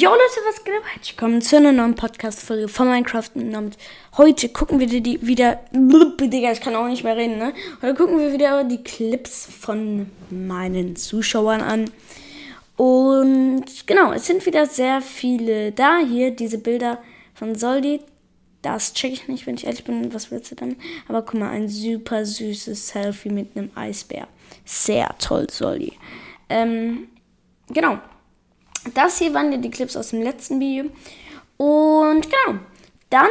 Jo Leute, was geht ab? Herzlich willkommen zu einer neuen Podcast-Folge von Minecraft. Und heute gucken wir die wieder. Digga, ich kann auch nicht mehr reden, ne? Heute gucken wir wieder die Clips von meinen Zuschauern an. Und genau, es sind wieder sehr viele da. Hier diese Bilder von Soldi. Das check ich nicht, wenn ich ehrlich bin. Was willst du dann? Aber guck mal, ein super süßes Selfie mit einem Eisbär. Sehr toll, Soldi. Ähm, genau. Das hier waren ja die Clips aus dem letzten Video. Und genau. Dann,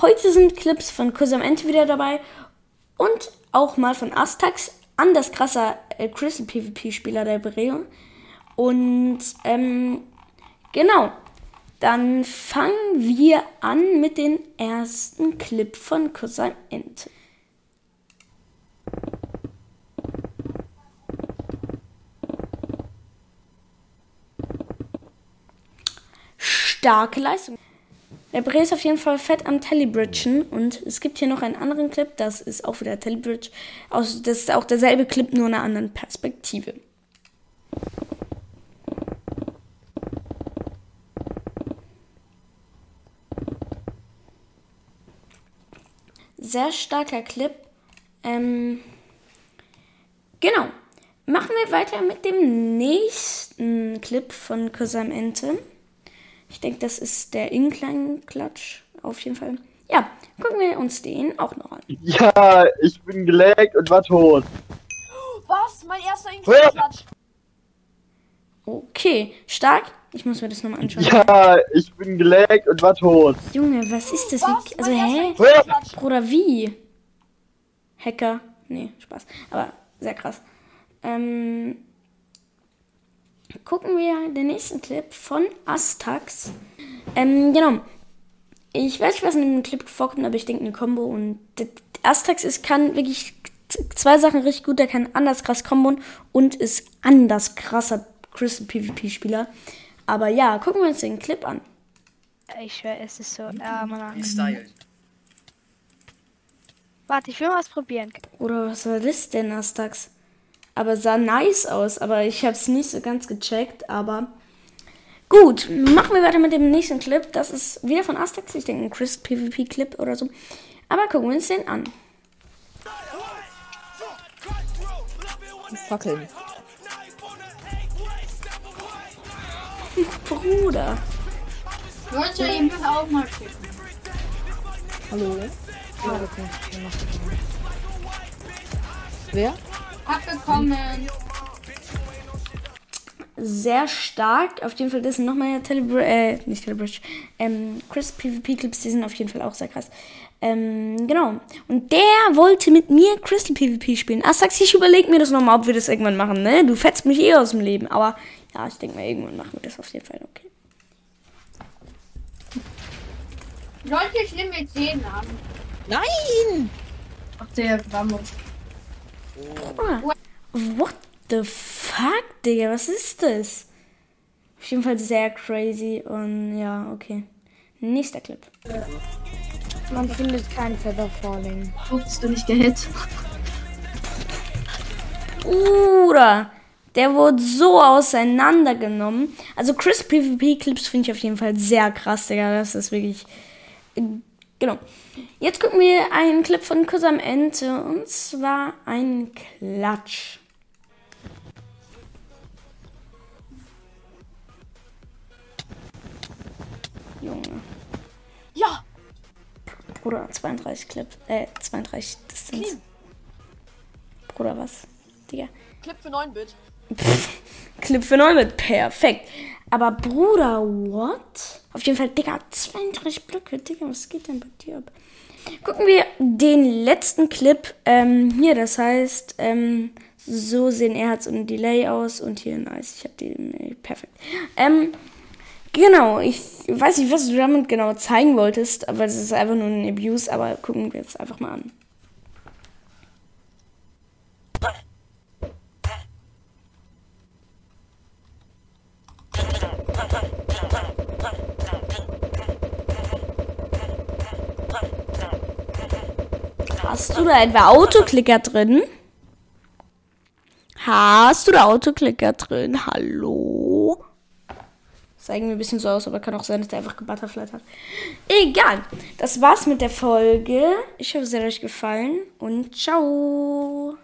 heute sind Clips von Kusam Ente wieder dabei. Und auch mal von Astax. Anders krasser äh, Crystal PvP-Spieler der Bereo. Und ähm, genau. Dann fangen wir an mit dem ersten Clip von Kusam Ente. Starke Leistung. Der Bre ist auf jeden Fall fett am Telebridgen und es gibt hier noch einen anderen Clip, das ist auch wieder Telebridge. Das ist auch derselbe Clip, nur in einer anderen Perspektive. Sehr starker Clip. Ähm, genau. Machen wir weiter mit dem nächsten Clip von Kusam Ente. Ich denke, das ist der Inklein-Klatsch. Auf jeden Fall. Ja, gucken wir uns den auch noch an. Ja, ich bin geleckt und war tot. Was? Mein erster Inklein-Klatsch. Okay, stark. Ich muss mir das nochmal anschauen. Ja, ich bin geleckt und war tot. Junge, was ist das? Was? Wie, also, Mein hä? Bruder, wie? Hacker? Nee, Spaß. Aber sehr krass. Ähm, gucken wir den nächsten Clip von Astax. Ähm, genau. Ich weiß nicht, was in dem Clip vorkommt, aber ich denke eine Combo. Und Astax ist, kann wirklich zwei Sachen richtig gut. Der kann anders krass kombon und ist anders krasser Crystal PvP-Spieler. Aber ja, gucken wir uns den Clip an. Ich schwör, es ist so. Mann. Style. Warte, ich will mal was probieren. Oder was war das denn, Astax? Aber sah nice aus, aber ich habe es nicht so ganz gecheckt, aber gut, machen wir weiter mit dem nächsten Clip. Das ist wieder von Astax, ich denke ein Chris PvP Clip oder so. Aber gucken wir uns den an. Fackeln. Bruder. Leute, ihr müsst auch mal schicken. Hallo? Ja, okay. Abgekommen. Sehr stark. Auf jeden Fall, das sind nochmal Telebridge, äh, nicht Telebridge, ähm, Chris PvP Clips, die sind auf jeden Fall auch sehr krass. Ähm, genau. Und der wollte mit mir Crystal PvP spielen. Astax, ich überlege mir das nochmal, ob wir das irgendwann machen, ne? Du fetzt mich eh aus dem Leben. Aber ja, ich denke mal, irgendwann machen wir das auf jeden Fall, okay. Leute, ich nehme jetzt jeden an. Nein! Ach, der Vamos. Ah, what the fuck, Digga? Was ist das? Auf jeden Fall sehr crazy und ja, okay. Nächster Clip. Man findet kein Feather Falling. Wurdest du nicht gehit? Bruder, der wurde so auseinandergenommen. Also Chris PvP Clips finde ich auf jeden Fall sehr krass, Digga. Das ist wirklich. Genau. Jetzt gucken wir einen Clip von Kuss am Ende und zwar ein Klatsch. Junge. Ja! Bruder, 32 Clip, äh, 32 Distanz. Bruder, was? Digga. Clip für 9-Bit. Clip für 9 mit perfekt. Aber Bruder, what? Auf jeden Fall, Digga, 32 Blöcke. Digga, was geht denn bei dir ab? Gucken wir den letzten Clip. Ähm, hier, das heißt, ähm, so sehen Erz und Delay aus und hier nice. Ich hab äh, perfekt. Ähm, genau, ich weiß nicht, was du damit genau zeigen wolltest, aber es ist einfach nur ein Abuse, aber gucken wir jetzt einfach mal an. Hast du da etwa Autoklicker drin? Hast du da Autoklicker drin? Hallo? Sah irgendwie ein bisschen so aus, aber kann auch sein, dass der einfach gebutterflied hat. Egal. Das war's mit der Folge. Ich hoffe, es hat euch gefallen und ciao.